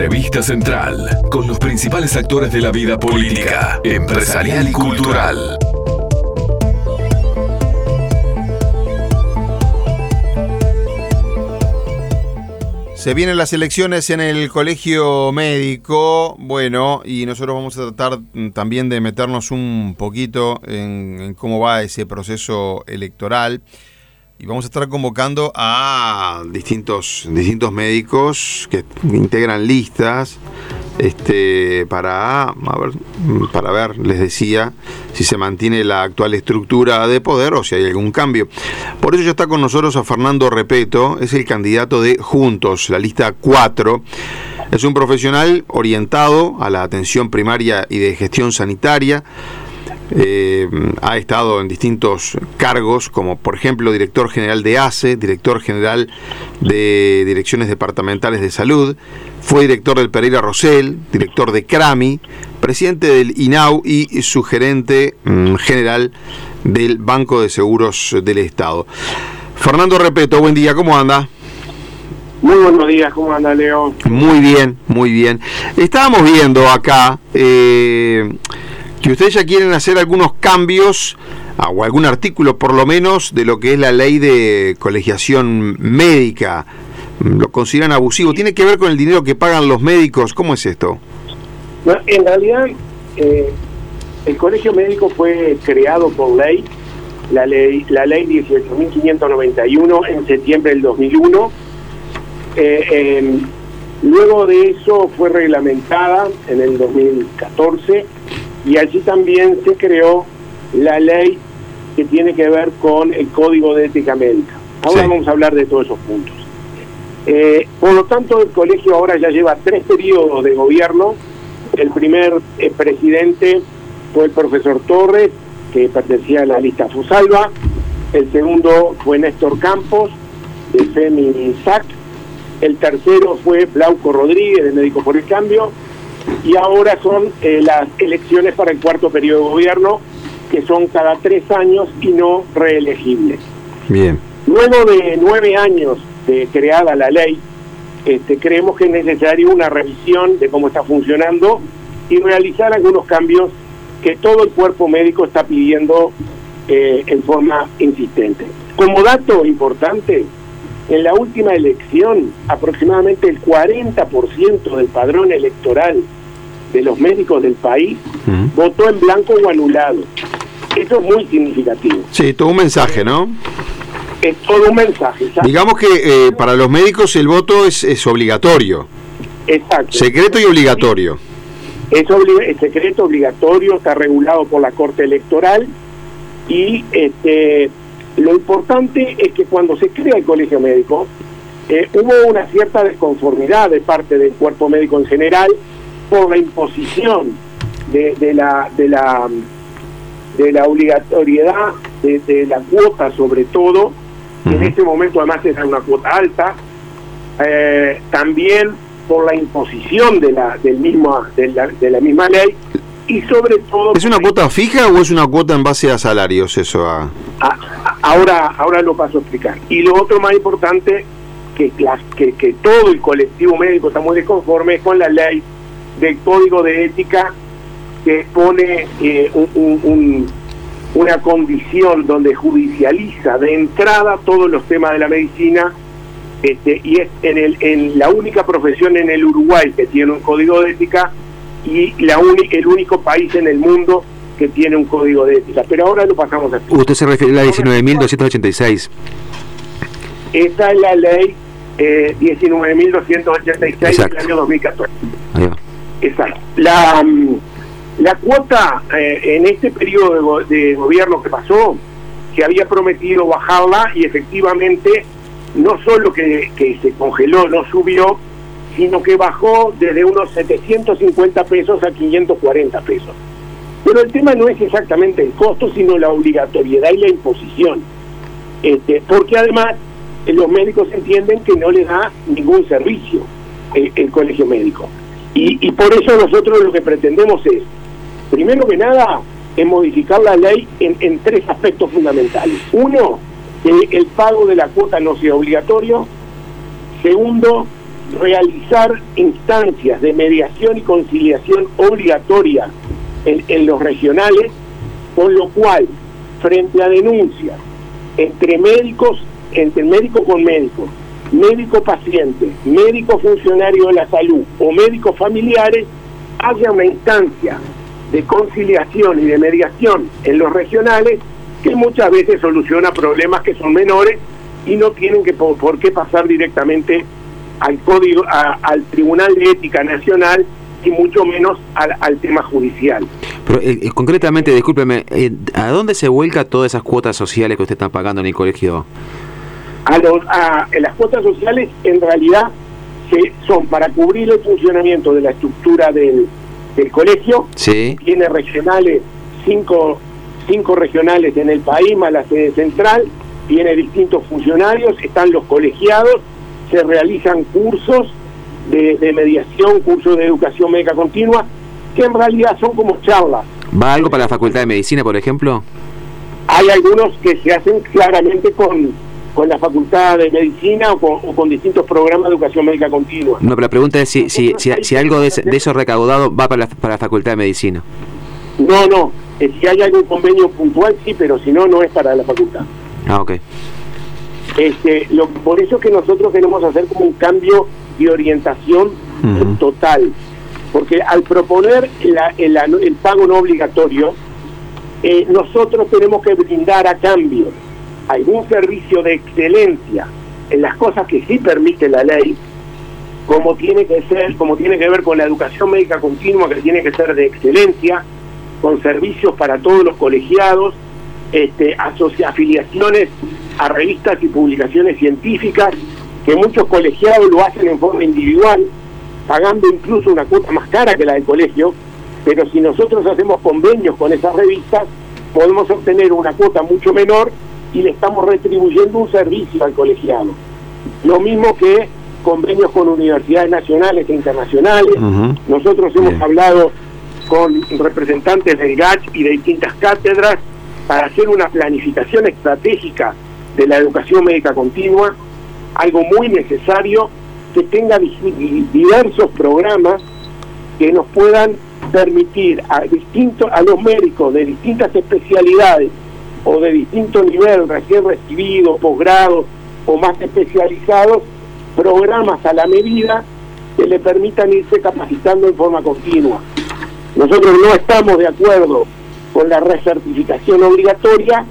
Entrevista central con los principales actores de la vida política, empresarial y cultural. Se vienen las elecciones en el colegio médico, bueno, y nosotros vamos a tratar también de meternos un poquito en, en cómo va ese proceso electoral y vamos a estar convocando a distintos, distintos médicos que integran listas este, para, ver, para ver, les decía, si se mantiene la actual estructura de poder o si hay algún cambio. Por eso ya está con nosotros a Fernando Repeto, es el candidato de Juntos, la lista 4. Es un profesional orientado a la atención primaria y de gestión sanitaria eh, ha estado en distintos cargos, como por ejemplo director general de ACE, director general de Direcciones Departamentales de Salud, fue director del Pereira Rosell, director de CRAMI, presidente del INAU y su gerente mm, general del Banco de Seguros del Estado. Fernando Repeto, buen día, ¿cómo anda? Muy buenos días, ¿cómo anda Leo? Muy bien, muy bien. Estábamos viendo acá... Eh, que ustedes ya quieren hacer algunos cambios ah, o algún artículo por lo menos de lo que es la ley de colegiación médica. ¿Lo consideran abusivo? ¿Tiene que ver con el dinero que pagan los médicos? ¿Cómo es esto? en realidad, eh, el colegio médico fue creado por ley, la ley, la ley 18.591 en septiembre del 2001. Eh, luego de eso fue reglamentada en el 2014 y allí también se creó la ley que tiene que ver con el Código de Ética Médica. Ahora vamos a hablar de todos esos puntos. Eh, por lo tanto, el colegio ahora ya lleva tres periodos de gobierno. El primer eh, presidente fue el profesor Torres, que pertenecía a la lista Fusalva. El segundo fue Néstor Campos, de FEMI SAC. El tercero fue Blauco Rodríguez, de Médico por el Cambio y ahora son eh, las elecciones para el cuarto periodo de gobierno, que son cada tres años y no reelegibles. Bien. Luego de nueve años de creada la ley, este, creemos que es necesario una revisión de cómo está funcionando y realizar algunos cambios que todo el cuerpo médico está pidiendo eh, en forma insistente. Como dato importante, en la última elección, aproximadamente el 40% del padrón electoral de los médicos del país votó en blanco o anulado. Eso es muy significativo. Sí, todo un mensaje, ¿no? Es todo un mensaje. Digamos que eh, para los médicos el voto es, es obligatorio. Exacto. Secreto y obligatorio. Es, es, secreto obligatorio, está regulado por la Corte Electoral y este lo importante es que cuando se crea el colegio médico eh, hubo una cierta desconformidad de parte del cuerpo médico en general por la imposición de, de la de la de la obligatoriedad de, la cuota sobre todo. En ese momento además era una cuota alta. Eh, también por la imposición de la del mismo de la, de la misma ley. Y sobre todo es una cuota fija o es una cuota en base a salarios eso a... ahora ahora lo paso a explicar. Y lo otro más importante que, que, que todo el colectivo médico está muy desconforme con la ley del código de ética que pone eh, una condición donde judicializa de entrada todos los temas de la medicina este, y es en, el, en la única profesión en el Uruguay que tiene un código de ética y la el único país en el mundo que tiene un código de ética. Pero ahora lo pasamos a Usted se refiere a la 19.286. Esa es la ley eh, 19.286 del año 2014. Exacto. La, mm, la cuota eh, en este periodo de, gobierno que pasó, que había prometido bajarla y efectivamente no solo que, que se congeló, no subió, sino que bajó desde unos 750 pesos a 540 pesos. Pero el tema no es exactamente el costo, sino la obligatoriedad y la imposición. Este, porque además eh, los médicos entienden que no les da ningún servicio eh, el colegio médico. Y, por eso nosotros lo que pretendemos es, primero que nada, es modificar la ley en, en tres aspectos fundamentales. Uno, que el pago de la cuota no sea obligatorio. Segundo, realizar instancias de mediación y conciliación obligatoria en, los regionales, con lo cual, frente a denuncias entre médicos, entre médico con médico, médico paciente, médico funcionario de la salud o médicos familiares, haya una instancia de conciliación y de mediación en los regionales que muchas veces soluciona problemas que son menores y no tienen que por, qué pasar directamente al código al Tribunal de Ética Nacional y mucho menos al, tema judicial. Pero eh, eh, concretamente, discúlpeme, eh, ¿a dónde se vuelca todas esas cuotas sociales que usted está pagando en el colegio? A, los, a las cuotas sociales en realidad se, son para cubrir el funcionamiento de la estructura del, del colegio. Sí. Tiene regionales, cinco, cinco regionales en el país, más la sede central, tiene distintos funcionarios, están los colegiados, se realizan cursos de, mediación, cursos de educación médica continua, que en realidad son como charlas. ¿Va algo para la Facultad de Medicina, por ejemplo? Hay algunos que se hacen claramente con, con la Facultad de Medicina o con, distintos programas de educación médica continua. No, pero la pregunta es si, si, si, algo de, de, eso recaudado va para la, para la Facultad de Medicina. No, no. Eh, si hay algún convenio puntual, sí, pero si no, no es para la facultad. Ah, ok. Este, lo, por eso que nosotros queremos hacer como un cambio de orientación total. Porque al proponer el, pago no obligatorio, eh, nosotros tenemos que brindar a cambio algún servicio de excelencia en las cosas que sí permite la ley, como tiene que ser, como tiene que ver con la educación médica continua, que tiene que ser de excelencia, con servicios para todos los colegiados, este, afiliaciones a revistas y publicaciones científicas, que muchos colegiados lo hacen en forma individual, pagando incluso una cuota más cara que la del colegio, pero si nosotros hacemos convenios con esas revistas, podemos obtener una cuota mucho menor y le estamos retribuyendo un servicio al colegiado. Lo mismo que convenios con universidades nacionales e internacionales. Nosotros hemos hablado con representantes del GACH y de distintas cátedras para hacer una planificación estratégica de la educación médica continua, algo muy necesario que tenga diversos programas que nos puedan permitir a distintos a los médicos de distintas especialidades o de distinto nivel, recién recibido, posgrado o más especializados, programas a la medida que le permitan irse capacitando en forma continua. Nosotros no estamos de acuerdo con la recertificación obligatoria,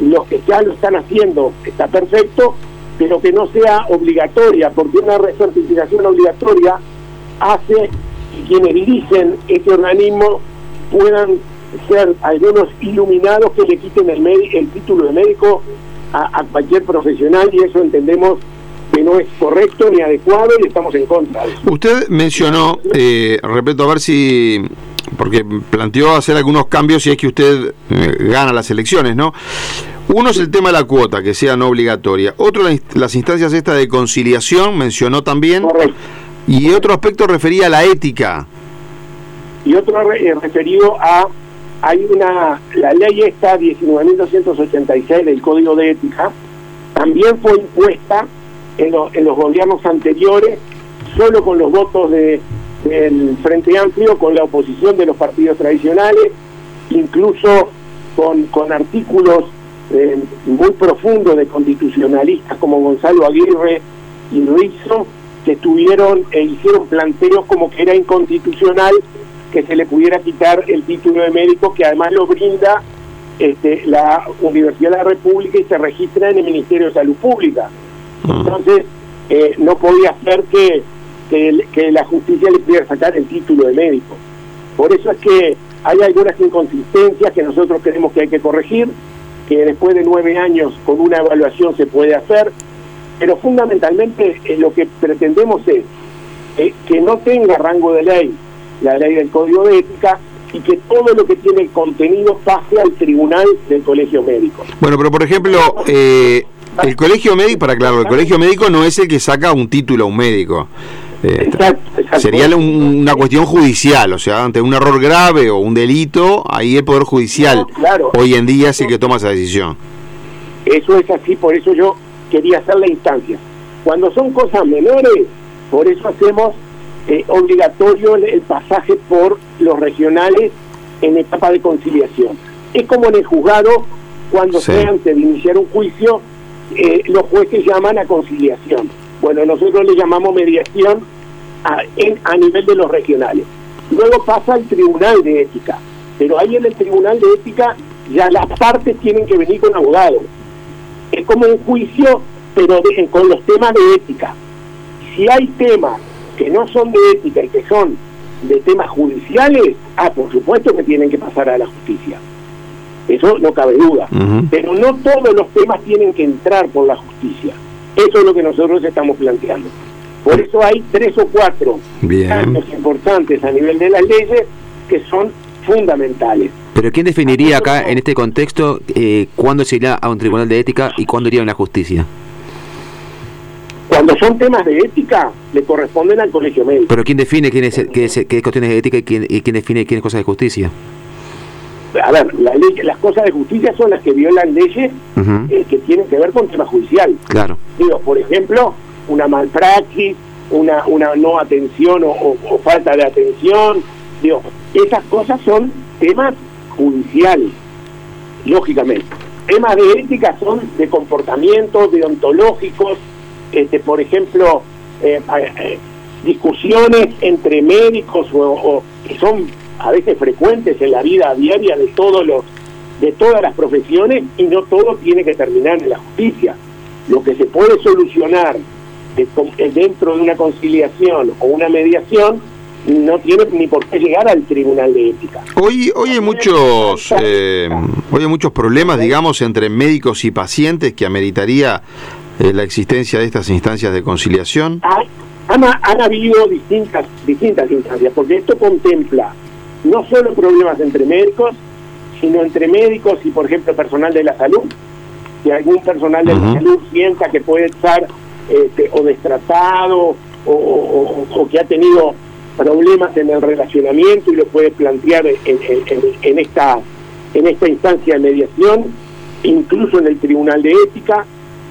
los que ya lo están haciendo está perfecto, pero que no sea obligatoria, porque una recertificación obligatoria hace que quienes dirigen este organismo puedan ser algunos iluminados que le quiten el, el título de médico a, cualquier profesional y eso entendemos que no es correcto ni adecuado y estamos en contra. Usted mencionó, eh, repito, a ver si porque planteó hacer algunos cambios si es que usted eh, gana las elecciones, ¿no? Uno es el tema de la cuota, que sea no obligatoria. Otro, las instancias estas de conciliación, mencionó también. Y otro aspecto refería a la ética. Y otro eh, referido a, hay una, la ley esta 19.286 del Código de Ética, también fue impuesta en, en los gobiernos anteriores, solo con los votos de del Frente Amplio con la oposición de los partidos tradicionales, incluso con, con artículos eh, muy profundos de constitucionalistas como Gonzalo Aguirre y Ruizo, que estuvieron e hicieron planteos como que era inconstitucional que se le pudiera quitar el título de médico, que además lo brinda este, la Universidad de la República y se registra en el Ministerio de Salud Pública. Entonces, eh, no podía ser que que, la justicia le pudiera sacar el título de médico. Por eso es que hay algunas inconsistencias que nosotros creemos que hay que corregir, que después de nueve años con una evaluación se puede hacer, pero fundamentalmente eh, lo que pretendemos es eh, que no tenga rango de ley la ley del Código de Ética y que todo lo que tiene contenido pase al tribunal del Colegio Médico. Bueno, pero por ejemplo, eh, el Colegio Médico, para claro, el Colegio Médico no es el que saca un título a un médico. Eh, sería una cuestión judicial, o sea, ante un error grave o un delito, ahí el Poder Judicial hoy en día el que toma esa decisión. Eso es así, por eso yo quería hacer la instancia. Cuando son cosas menores, Por eso hacemos eh, obligatorio el, pasaje por los regionales en etapa de conciliación. Es como en el juzgado, cuando se antes de iniciar un juicio, eh, los jueces llaman a conciliación. Bueno, nosotros le llamamos mediación a, en, a nivel de los regionales. Luego pasa al tribunal de ética, pero ahí en el tribunal de ética ya las partes tienen que venir con abogados. Es como un juicio, pero con los temas de ética. Si hay temas que no son de ética y que son de temas judiciales, ah, por supuesto que tienen que pasar a la justicia. Eso no cabe duda. Pero no todos los temas tienen que entrar por la justicia. Eso es lo que nosotros estamos planteando. Por eso hay tres o cuatro cambios importantes a nivel de las leyes que son fundamentales. Pero ¿quién definiría acá, en este contexto, eh, cuándo se irá a un tribunal de ética y cuándo iría a la justicia? Cuando son temas de ética, le corresponden al colegio médico. Pero ¿quién define quién es, qué, es, cuestiones de ética y quién, y quién define quién es cosas de justicia? A ver, la ley, las cosas de justicia son las que violan leyes eh, que tienen que ver con tema judicial. Claro. Digo, por ejemplo, una malpraxis, una, una no atención o, falta de atención. Digo, esas cosas son temas judiciales, lógicamente. Temas de ética son de comportamiento, deontológicos, este, por ejemplo, eh, eh, discusiones entre médicos o, que son a veces frecuentes en la vida diaria de todos los de todas las profesiones y no todo tiene que terminar en la justicia. Lo que se puede solucionar dentro de una conciliación o una mediación no tiene ni por qué llegar al tribunal de ética. Hoy, hoy hay muchos, eh, hoy hay muchos problemas, digamos, entre médicos y pacientes que ameritaría eh, la existencia de estas instancias de conciliación? Han, han, habido distintas, distintas instancias, porque esto contempla no solo problemas entre médicos, sino entre médicos y, por ejemplo, personal de la salud. Si algún personal de la salud sienta que puede estar este, o destratado o, que ha tenido problemas en el relacionamiento y lo puede plantear en, en, esta, en esta instancia de mediación, incluso en el Tribunal de Ética,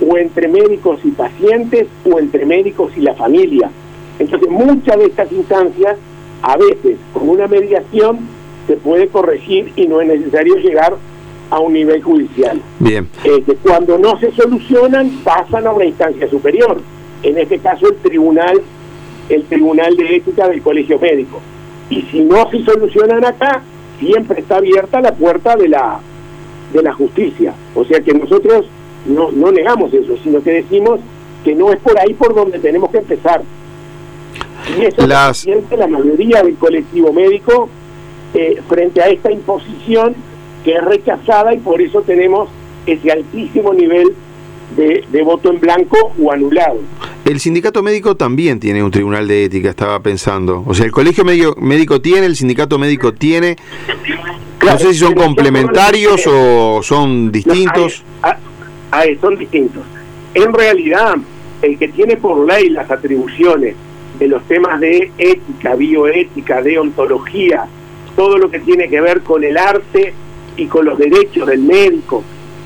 o entre médicos y pacientes o entre médicos y la familia. Entonces muchas de estas instancias, a veces con una mediación, se puede corregir y no es necesario llegar a un nivel judicial. Bien. Este, cuando no se solucionan, pasan a una instancia superior. En este caso, el tribunal, el tribunal de ética del colegio médico. Y si no se solucionan acá, siempre está abierta la puerta de la de la justicia. O sea que nosotros no, no negamos eso, sino que decimos que no es por ahí por donde tenemos que empezar. Y eso Las... es la mayoría del colectivo médico eh, frente a esta imposición que es rechazada y por eso tenemos ese altísimo nivel de, de, voto en blanco o anulado. El sindicato médico también tiene un tribunal de ética, estaba pensando. O sea, el colegio médico, médico tiene, el sindicato médico tiene. no sé si son complementarios o son distintos a, son distintos. En realidad, el que tiene por ley las atribuciones de los temas de ética, bioética, de ontología, todo lo que tiene que ver con el arte y con los derechos del médico,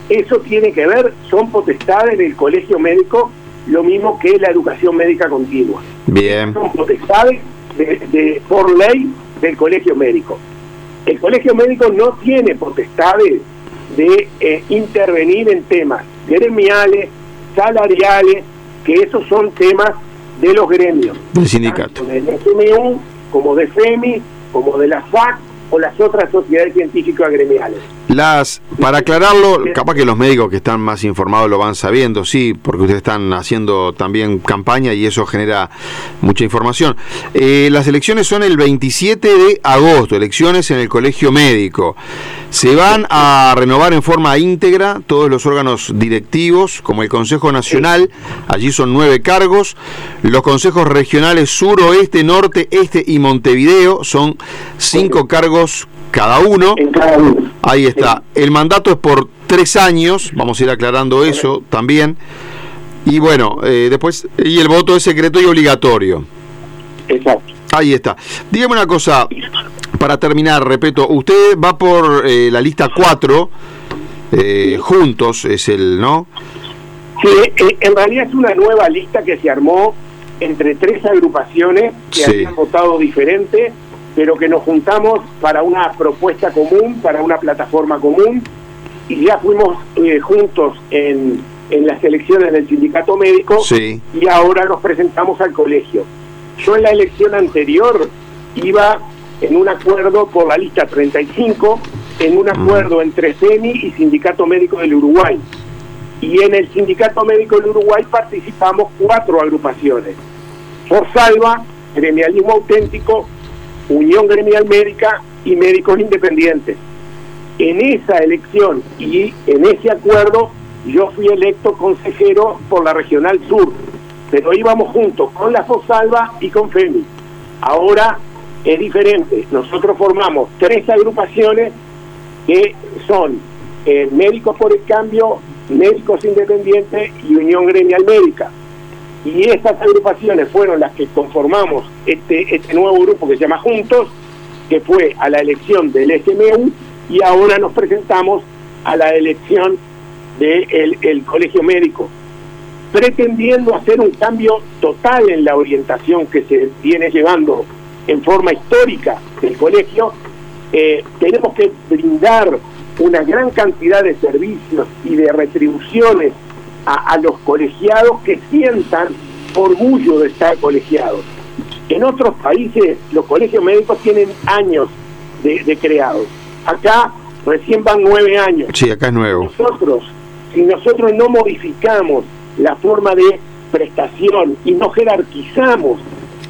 eso tiene que ver, son potestades del colegio médico, lo mismo que la educación médica continua. Bien. Son potestades de, por ley del colegio médico. El colegio médico no tiene potestades de eh, intervenir en temas gremiales, salariales, que esos son temas de los gremios. Del sindicato. Del SMU, como de FEMI, como de la FAC o las otras sociedades científicas gremiales. Las, para aclararlo, capaz que los médicos que están más informados lo van sabiendo, sí, porque ustedes están haciendo también campaña y eso genera mucha información. Eh, las elecciones son el 27 de agosto, elecciones en el colegio médico. Se van a renovar en forma íntegra todos los órganos directivos, como el Consejo Nacional, allí son nueve cargos, los consejos regionales sur, oeste, norte, este y Montevideo, son cinco cargos cada uno. Ahí está. El mandato es por tres años, vamos a ir aclarando eso también. Y bueno, eh, después, y el voto es secreto y obligatorio. Exacto. Ahí está. Dígame una cosa, para terminar, repito, usted va por eh, la lista 4, eh, juntos es el, ¿no? Sí, eh, en realidad es una nueva lista que se armó entre tres agrupaciones que Sí. habían votado diferente, pero que nos juntamos para una propuesta común, para una plataforma común, y ya fuimos eh, juntos en, en las elecciones del sindicato médico Sí. y ahora nos presentamos al colegio. Yo en la elección anterior iba en un acuerdo por la lista 35, en un acuerdo entre CENI y Sindicato Médico del Uruguay. Y en el Sindicato Médico del Uruguay participamos cuatro agrupaciones. Forsalva, Gremialismo Auténtico, Unión Gremial Médica y Médicos Independientes. En esa elección y en ese acuerdo yo fui electo consejero por la Regional Sur, pero íbamos juntos con la Fosalva y con FEMI. Ahora es diferente, nosotros formamos tres agrupaciones que son eh, Médicos por el Cambio, Médicos Independientes y Unión Gremial Médica. Y estas agrupaciones fueron las que conformamos este, este nuevo grupo que se llama Juntos, que fue a la elección del SMU y ahora nos presentamos a la elección del el Colegio Médico, pretendiendo hacer un cambio total en la orientación que se viene llevando en forma histórica del colegio. Eh, tenemos que brindar una gran cantidad de servicios y de retribuciones a, a los colegiados que sientan orgullo de estar colegiados. En otros países los colegios médicos tienen años de, de creados. Acá recién van nueve años. Sí, acá es nuevo. Nosotros, si nosotros no modificamos la forma de prestación y no jerarquizamos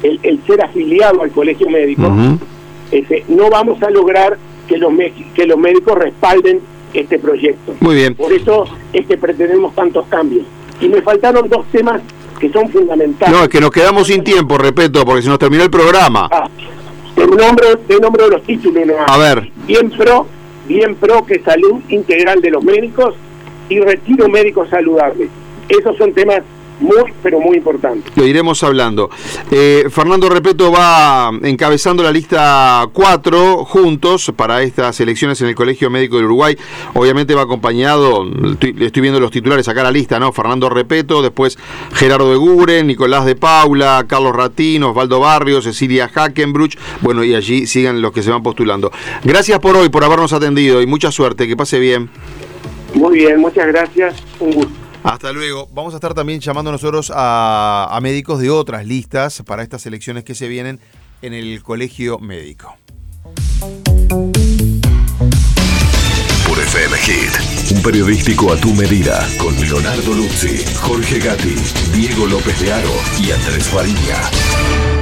el, el ser afiliado al colegio médico, ese, no vamos a lograr que los, que los médicos respalden este proyecto. Muy bien. Por eso es que pretendemos tantos cambios. Y me faltaron dos temas que son fundamentales. No, es que nos quedamos sin tiempo, respeto, porque se nos terminó el programa. Ah, el nombre, el nombre de los títulos. ¿no? A ver. Bien pro, bien pro que salud integral de los médicos y retiro médico saludable. Esos son temas muy, pero muy importantes. Lo iremos hablando. Eh, Fernando Repeto va encabezando la lista 4 juntos para estas elecciones en el Colegio Médico del Uruguay. Obviamente va acompañado, estoy, estoy viendo los titulares acá la lista, ¿no? Fernando Repeto, después Gerardo de Guren, Nicolás de Paula, Carlos Ratino, Osvaldo Barrios, Cecilia Hackenbruch. Bueno, y allí sigan los que se van postulando. Gracias por hoy, por habernos atendido y mucha suerte. Que pase bien. Muy bien, muchas gracias. Un gusto. Hasta luego. Vamos a estar también llamando nosotros a, a médicos de otras listas para estas elecciones que se vienen en el colegio médico. Por FM Hit, un periodístico a tu medida, con Leonardo Luzzi, Jorge Gatti, Diego López de Aro y Andrés Fariña.